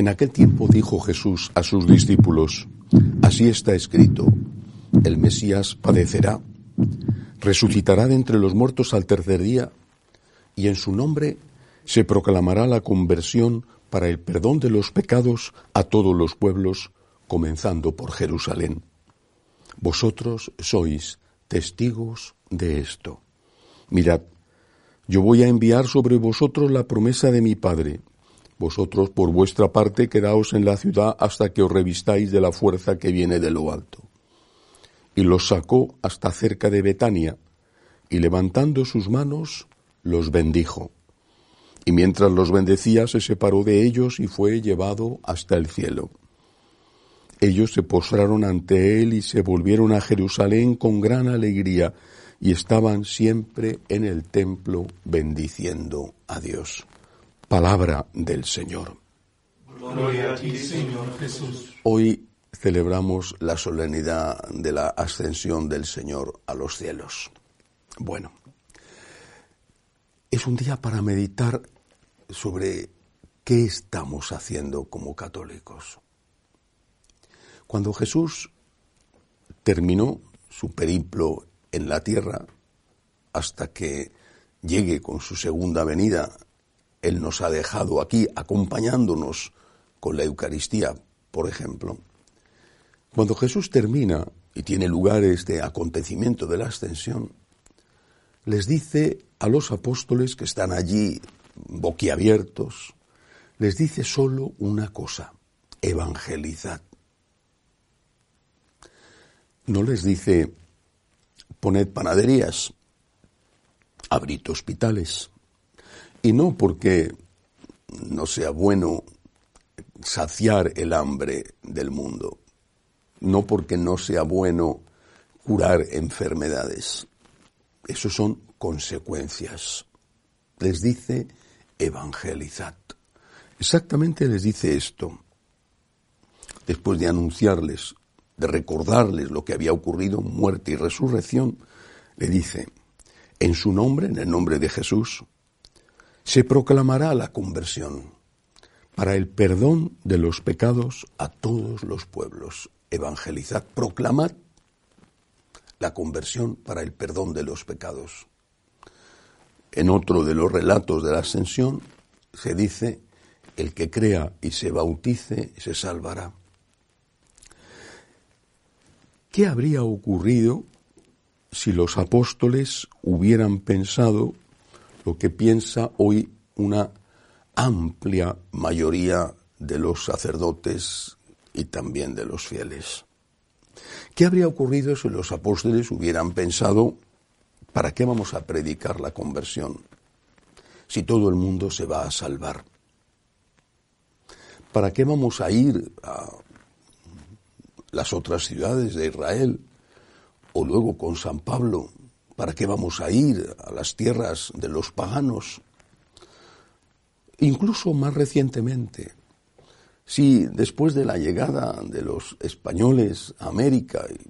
En aquel tiempo dijo Jesús a sus discípulos, así está escrito, el Mesías padecerá, resucitará de entre los muertos al tercer día, y en su nombre se proclamará la conversión para el perdón de los pecados a todos los pueblos, comenzando por Jerusalén. Vosotros sois testigos de esto. Mirad, yo voy a enviar sobre vosotros la promesa de mi Padre. Vosotros por vuestra parte quedaos en la ciudad hasta que os revistáis de la fuerza que viene de lo alto. Y los sacó hasta cerca de Betania, y levantando sus manos, los bendijo. Y mientras los bendecía, se separó de ellos y fue llevado hasta el cielo. Ellos se postraron ante él y se volvieron a Jerusalén con gran alegría y estaban siempre en el templo bendiciendo a Dios. Palabra del Señor. Gloria a ti, Señor Jesús. Hoy celebramos la solemnidad de la ascensión del Señor a los cielos. Bueno, es un día para meditar sobre qué estamos haciendo como católicos. Cuando Jesús terminó su periplo en la tierra, hasta que llegue con su segunda venida, Él nos ha dejado aquí acompañándonos con la Eucaristía, por ejemplo. Cuando Jesús termina y tiene lugar este acontecimiento de la ascensión, les dice a los apóstoles que están allí boquiabiertos, les dice solo una cosa, evangelizad no les dice poned panaderías, abrid hospitales. Y no porque no sea bueno saciar el hambre del mundo, no porque no sea bueno curar enfermedades. Eso son consecuencias. Les dice evangelizad. Exactamente les dice esto. Después de anunciarles de recordarles lo que había ocurrido, muerte y resurrección, le dice, en su nombre, en el nombre de Jesús, se proclamará la conversión para el perdón de los pecados a todos los pueblos. Evangelizad, proclamad la conversión para el perdón de los pecados. En otro de los relatos de la ascensión se dice, el que crea y se bautice se salvará. ¿Qué habría ocurrido si los apóstoles hubieran pensado lo que piensa hoy una amplia mayoría de los sacerdotes y también de los fieles? ¿Qué habría ocurrido si los apóstoles hubieran pensado, ¿para qué vamos a predicar la conversión? Si todo el mundo se va a salvar. ¿Para qué vamos a ir a las otras ciudades de Israel, o luego con San Pablo, ¿para qué vamos a ir a las tierras de los paganos? Incluso más recientemente, si después de la llegada de los españoles a América y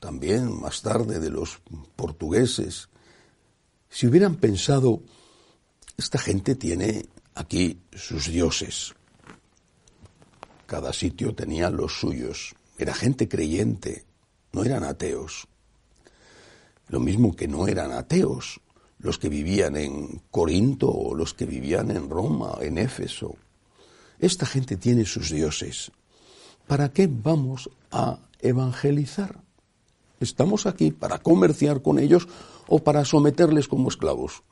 también más tarde de los portugueses, si hubieran pensado, esta gente tiene aquí sus dioses, cada sitio tenía los suyos, era gente creyente, no eran ateos. Lo mismo que no eran ateos los que vivían en Corinto o los que vivían en Roma, en Éfeso. Esta gente tiene sus dioses. ¿Para qué vamos a evangelizar? Estamos aquí para comerciar con ellos o para someterles como esclavos.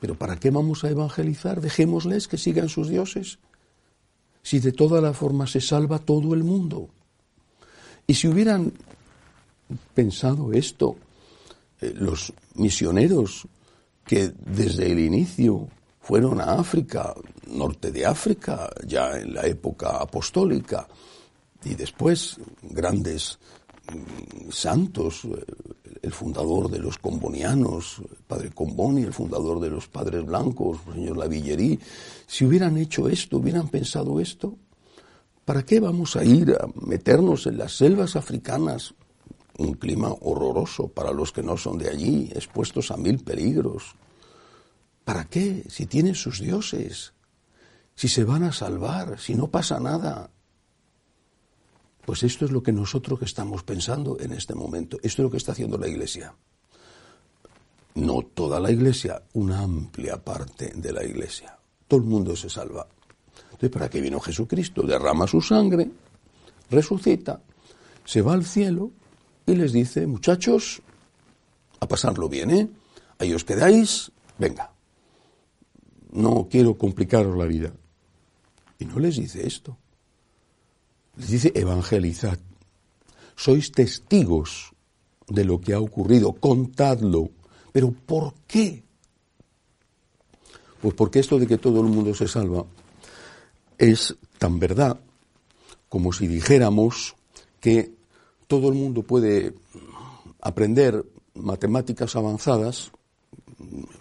Pero ¿para qué vamos a evangelizar? Dejémosles que sigan sus dioses. Si de toda la forma se salva todo el mundo. Y si hubieran pensado esto, los misioneros que desde el inicio fueron a África, norte de África, ya en la época apostólica, y después grandes mm, santos, eh, el fundador de los combonianos, padre Comboni, el fundador de los padres blancos, el señor Lavillerí, si hubieran hecho esto, hubieran pensado esto, ¿Para qué vamos a ir a meternos en las selvas africanas? Un clima horroroso para los que no son de allí, expuestos a mil peligros. ¿Para qué? Si tienen sus dioses. si se van a salvar, si no pasa nada. Pues esto es lo que nosotros estamos pensando en este momento. Esto es lo que está haciendo la Iglesia. No toda la Iglesia, una amplia parte de la Iglesia. Todo el mundo se salva. Entonces, ¿para qué vino Jesucristo? Derrama su sangre, resucita, se va al cielo y les dice, muchachos, a pasarlo bien, ¿eh? Ahí os quedáis, venga. No quiero complicaros la vida. Y no les dice esto. Les dice evangelizad. Sois testigos de lo que ha ocurrido, contadlo. Pero ¿por qué? Pues porque esto de que todo el mundo se salva es tan verdad como si dijéramos que todo el mundo puede aprender matemáticas avanzadas.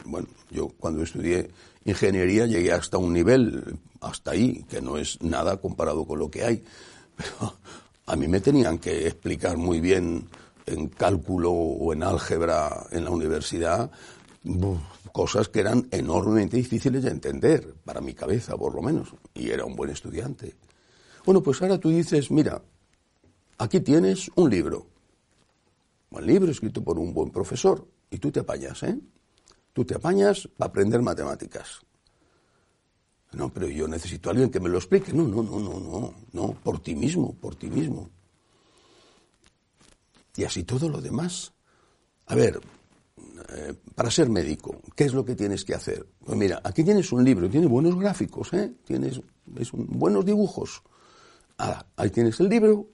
Bueno, yo cuando estudié ingeniería llegué hasta un nivel, hasta ahí, que no es nada comparado con lo que hay. Pero a mí me tenían que explicar muy bien en cálculo o en álgebra en la universidad cosas que eran enormemente difíciles de entender, para mi cabeza por lo menos, y era un buen estudiante. Bueno, pues ahora tú dices, mira, aquí tienes un libro, un libro escrito por un buen profesor, y tú te apañas, ¿eh? Tú te apañas para aprender matemáticas. No, pero yo necesito a alguien que me lo explique. No, no, no, no, no, no, por ti mismo, por ti mismo. Y así todo lo demás. A ver, eh, para ser médico, ¿qué es lo que tienes que hacer? Pues mira, aquí tienes un libro, tiene buenos gráficos, ¿eh? tienes buenos dibujos. ahí tienes el libro,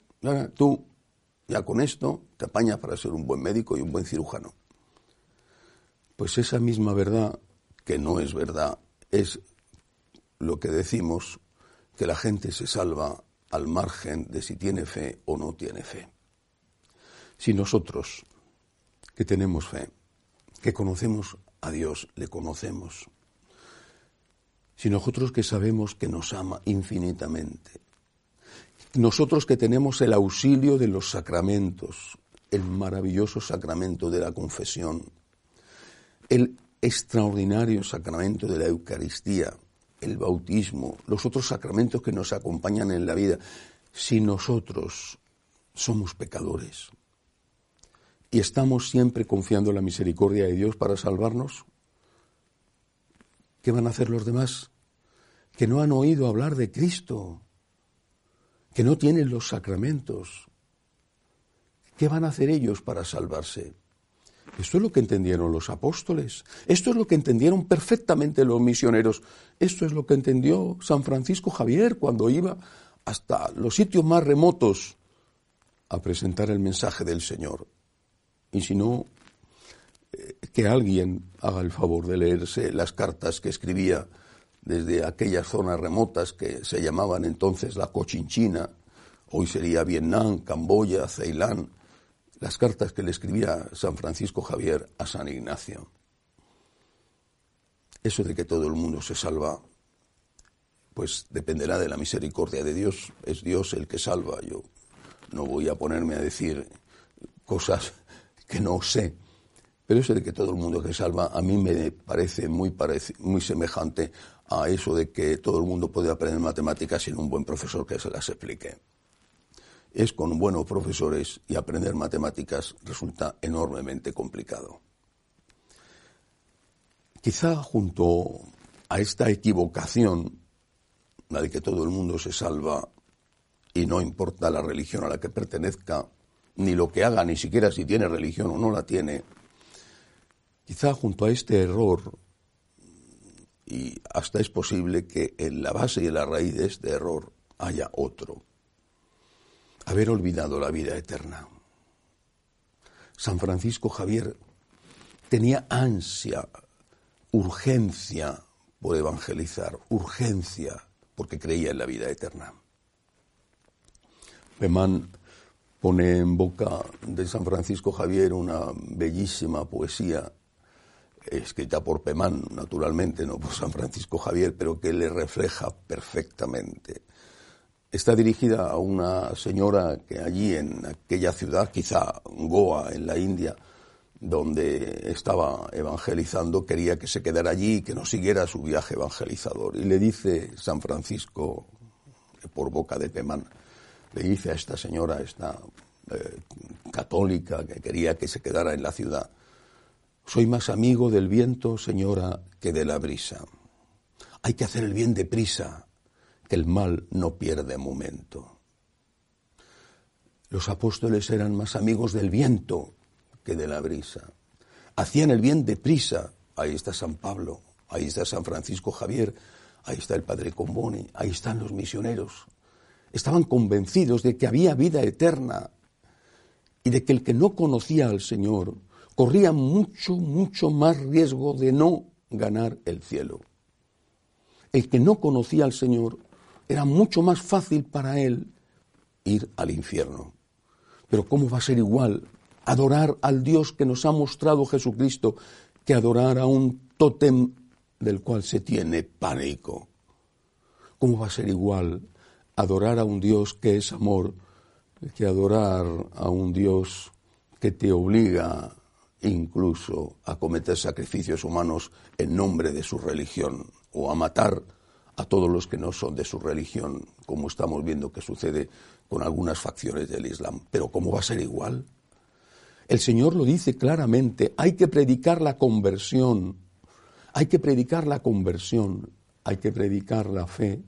tú ya con esto te apañas para ser un buen médico y un buen cirujano. Pues esa misma verdad, que no es verdad, es lo que decimos que la gente se salva al margen de si tiene fe o no tiene fe. Si nosotros, que tenemos fe, que conocemos a Dios, le conocemos, si nosotros que sabemos que nos ama infinitamente, nosotros que tenemos el auxilio de los sacramentos, el maravilloso sacramento de la confesión, el extraordinario sacramento de la Eucaristía, el bautismo, los otros sacramentos que nos acompañan en la vida, si nosotros somos pecadores y estamos siempre confiando en la misericordia de Dios para salvarnos, ¿qué van a hacer los demás? Que no han oído hablar de Cristo, que no tienen los sacramentos. ¿Qué van a hacer ellos para salvarse? Esto es lo que entendieron los apóstoles, esto es lo que entendieron perfectamente los misioneros, esto es lo que entendió San Francisco Javier cuando iba hasta los sitios más remotos a presentar el mensaje del Señor. Y si no, eh, que alguien haga el favor de leerse las cartas que escribía desde aquellas zonas remotas que se llamaban entonces la Cochinchina, hoy sería Vietnam, Camboya, Ceilán, las cartas que le escribía San Francisco Javier a San Ignacio. Eso de que todo el mundo se salva, pues dependerá de la misericordia de Dios. Es Dios el que salva. Yo no voy a ponerme a decir cosas que no sé. Pero eso de que todo el mundo se salva a mí me parece muy, muy semejante a eso de que todo el mundo puede aprender matemáticas sin un buen profesor que se las explique es con buenos profesores y aprender matemáticas resulta enormemente complicado. Quizá junto a esta equivocación, la de que todo el mundo se salva y no importa la religión a la que pertenezca, ni lo que haga, ni siquiera si tiene religión o no la tiene, quizá junto a este error, y hasta es posible que en la base y en la raíz de este error haya otro haber olvidado la vida eterna. San Francisco Javier tenía ansia, urgencia por evangelizar, urgencia porque creía en la vida eterna. Pemán pone en boca de San Francisco Javier una bellísima poesía escrita por Pemán, naturalmente, no por San Francisco Javier, pero que le refleja perfectamente está dirigida a una señora que allí en aquella ciudad, quizá Goa, en la India, donde estaba evangelizando, quería que se quedara allí y que no siguiera su viaje evangelizador. Y le dice San Francisco, por boca de Pemán, le dice a esta señora, esta eh, católica que quería que se quedara en la ciudad, soy más amigo del viento, señora, que de la brisa. Hay que hacer el bien deprisa, que el mal no pierde momento. Los apóstoles eran más amigos del viento que de la brisa. Hacían el bien deprisa. Ahí está San Pablo, ahí está San Francisco Javier, ahí está el Padre Comboni, ahí están los misioneros. Estaban convencidos de que había vida eterna y de que el que no conocía al Señor corría mucho, mucho más riesgo de no ganar el cielo. El que no conocía al Señor era mucho más fácil para él ir al infierno. Pero ¿cómo va a ser igual adorar al Dios que nos ha mostrado Jesucristo que adorar a un tótem del cual se tiene pánico? ¿Cómo va a ser igual adorar a un Dios que es amor que adorar a un Dios que te obliga incluso a cometer sacrificios humanos en nombre de su religión o a matar a todos los que no son de su religión, como estamos viendo que sucede con algunas facciones del Islam. Pero ¿cómo va a ser igual? El Señor lo dice claramente, hay que predicar la conversión, hay que predicar la conversión, hay que predicar la fe,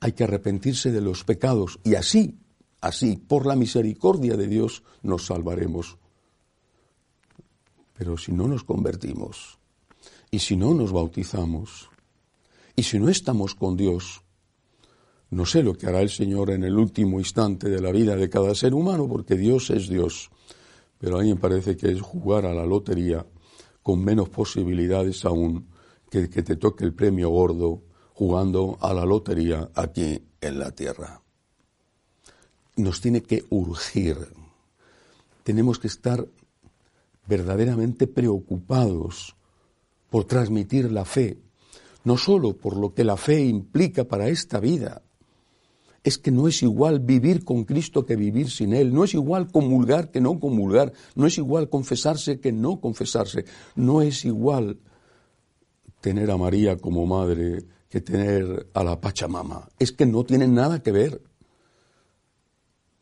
hay que arrepentirse de los pecados y así, así, por la misericordia de Dios, nos salvaremos. Pero si no nos convertimos y si no nos bautizamos y si no estamos con Dios, no sé lo que hará el Señor en el último instante de la vida de cada ser humano, porque Dios es Dios. Pero a mí me parece que es jugar a la lotería con menos posibilidades aún que que te toque el premio gordo jugando a la lotería aquí en la tierra. Nos tiene que urgir. Tenemos que estar verdaderamente preocupados por transmitir la fe, no solo por lo que la fe implica para esta vida, es que no es igual vivir con Cristo que vivir sin Él, no es igual comulgar que no comulgar, no es igual confesarse que no confesarse, no es igual tener a María como madre que tener a la Pachamama, es que no tienen nada que ver.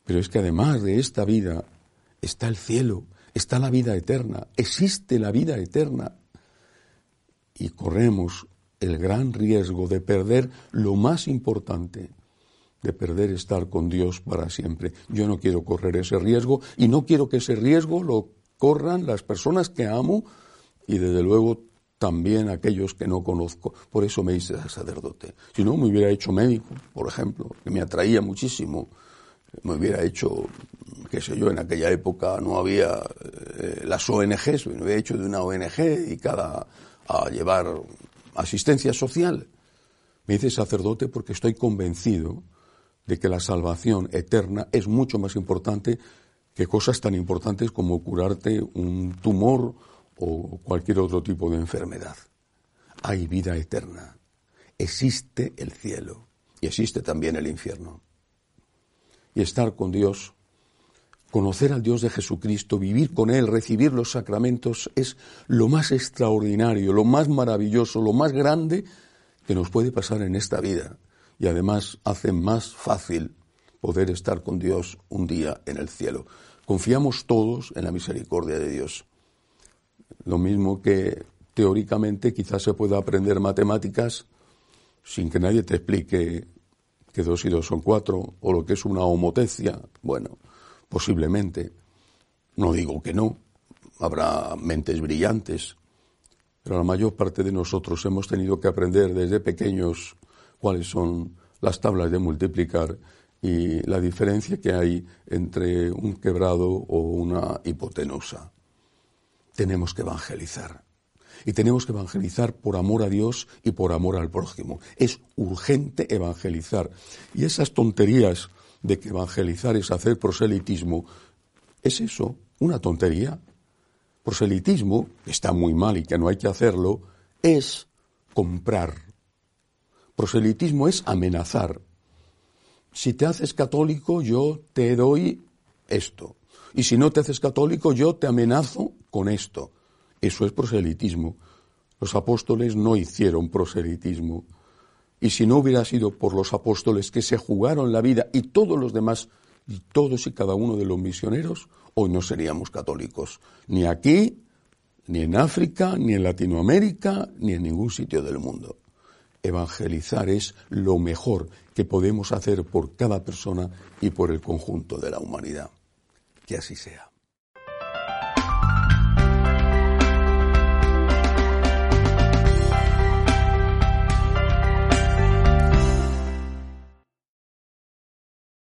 Pero es que además de esta vida está el cielo, está la vida eterna, existe la vida eterna. Y corremos el gran riesgo de perder lo más importante, de perder estar con Dios para siempre. Yo no quiero correr ese riesgo y no quiero que ese riesgo lo corran las personas que amo y desde luego también aquellos que no conozco. Por eso me hice sacerdote. Si no, me hubiera hecho médico, por ejemplo, que me atraía muchísimo. Me hubiera hecho qué sé yo, en aquella época no había eh, las ONGs, me había hecho de una ONG dedicada a llevar asistencia social. Me hice sacerdote porque estoy convencido de que la salvación eterna es mucho más importante que cosas tan importantes como curarte un tumor o cualquier otro tipo de enfermedad. Hay vida eterna. Existe el cielo y existe también el infierno. Y estar con Dios Conocer al Dios de Jesucristo, vivir con Él, recibir los sacramentos es lo más extraordinario, lo más maravilloso, lo más grande que nos puede pasar en esta vida. Y además hace más fácil poder estar con Dios un día en el cielo. Confiamos todos en la misericordia de Dios. Lo mismo que teóricamente quizás se pueda aprender matemáticas sin que nadie te explique que dos y dos son cuatro o lo que es una homotecia. Bueno, Posiblemente. No digo que no. Habrá mentes brillantes. Pero la mayor parte de nosotros hemos tenido que aprender desde pequeños cuáles son las tablas de multiplicar y la diferencia que hay entre un quebrado o una hipotenusa. Tenemos que evangelizar. Y tenemos que evangelizar por amor a Dios y por amor al prójimo. Es urgente evangelizar. Y esas tonterías de que evangelizar es hacer proselitismo, es eso, una tontería. Proselitismo, está muy mal y que no hay que hacerlo, es comprar. Proselitismo es amenazar. Si te haces católico, yo te doy esto. Y si no te haces católico, yo te amenazo con esto. Eso es proselitismo. Los apóstoles no hicieron proselitismo. Y si no hubiera sido por los apóstoles que se jugaron la vida y todos los demás, y todos y cada uno de los misioneros, hoy no seríamos católicos. Ni aquí, ni en África, ni en Latinoamérica, ni en ningún sitio del mundo. Evangelizar es lo mejor que podemos hacer por cada persona y por el conjunto de la humanidad. Que así sea.